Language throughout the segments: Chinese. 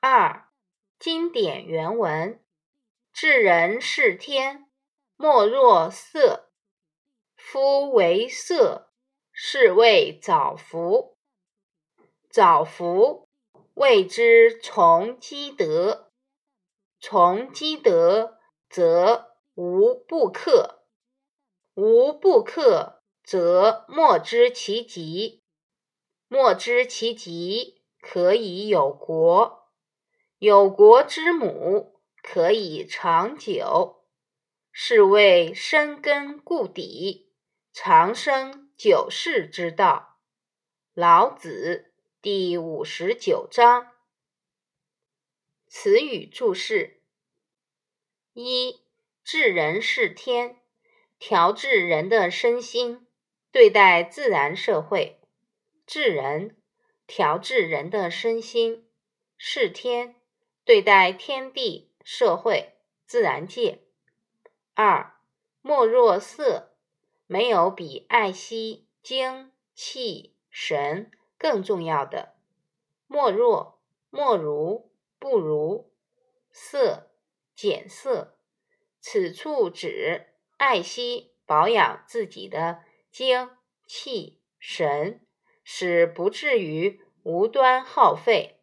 二、经典原文：至人是天，莫若色。夫为色，是谓早服。早服，谓之从积德。从积德，则无不克；无不克，则莫知其极。莫知其极，可以有国；有国之母，可以长久。是谓深根固底，长生久世之道。老子第五十九章。词语注释：一、治人是天，调治人的身心，对待自然社会；治人，调治人的身心，是天，对待天地、社会、自然界。二、莫若色，没有比爱惜精气神更重要的。莫若，莫如。不如色减色，此处指爱惜保养自己的精气神，使不至于无端耗费。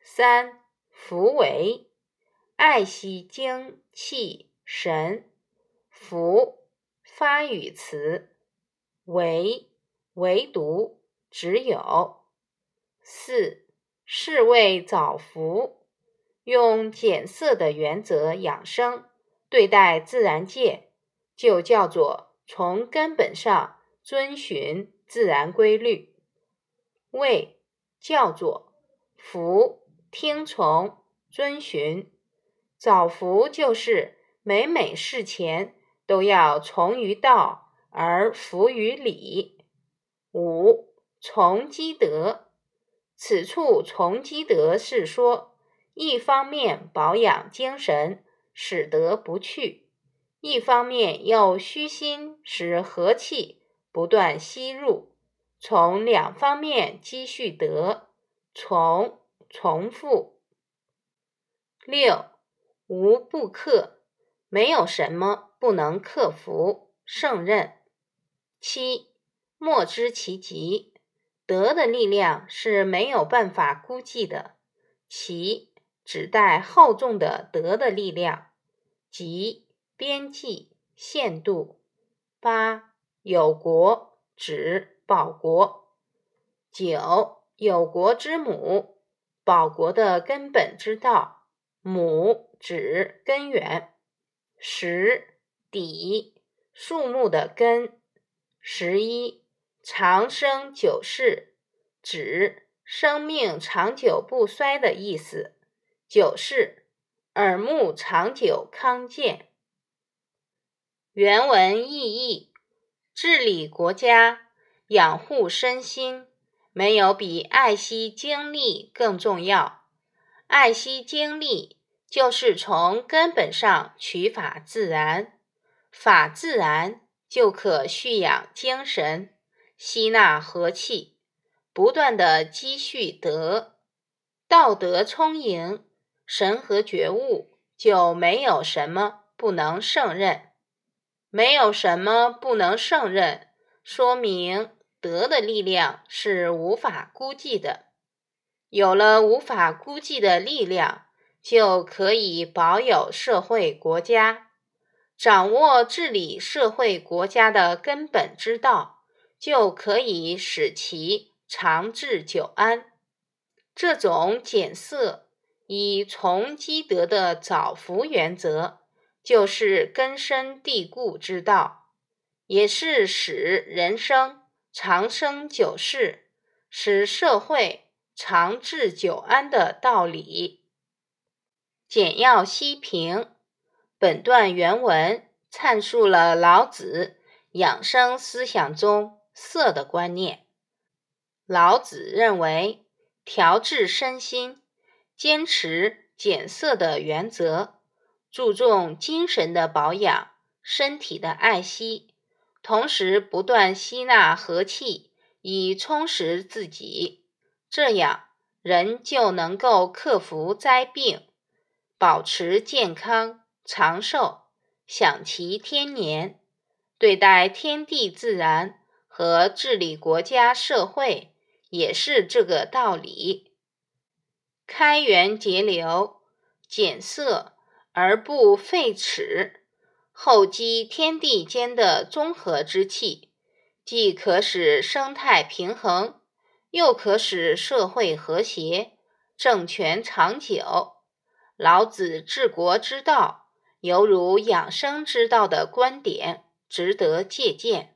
三福为爱惜精气神，福发语词，唯唯独只有。四。是谓早福，用减色的原则养生对待自然界，就叫做从根本上遵循自然规律。谓叫做服，听从遵循。早福就是每每事前都要从于道而服于理。五从积德。此处从积德是说，一方面保养精神，使得不去；一方面又虚心使和气不断吸入，从两方面积蓄德，从重复。六无不克，没有什么不能克服胜任。七莫知其极。德的力量是没有办法估计的，其指代厚重的德的力量，即边际限度。八有国指保国。九有国之母，保国的根本之道，母指根源。十底树木的根。十一。长生久世，指生命长久不衰的意思。久世，耳目长久康健。原文意义：治理国家、养护身心，没有比爱惜精力更重要。爱惜精力，就是从根本上取法自然，法自然就可蓄养精神。吸纳和气，不断的积蓄德，道德充盈，神和觉悟就没有什么不能胜任。没有什么不能胜任，说明德的力量是无法估计的。有了无法估计的力量，就可以保有社会国家，掌握治理社会国家的根本之道。就可以使其长治久安。这种减色以从积德的早福原则，就是根深蒂固之道，也是使人生长生久世、使社会长治久安的道理。简要析评本段原文，阐述了老子养生思想中。色的观念，老子认为调治身心，坚持减色的原则，注重精神的保养、身体的爱惜，同时不断吸纳和气，以充实自己。这样，人就能够克服灾病，保持健康长寿，享其天年。对待天地自然和治理国家社会，也是这个道理。开源节流，减色而不废齿，厚积天地间的综合之气，既可使生态平衡。又可使社会和谐、政权长久。老子治国之道，犹如养生之道的观点，值得借鉴。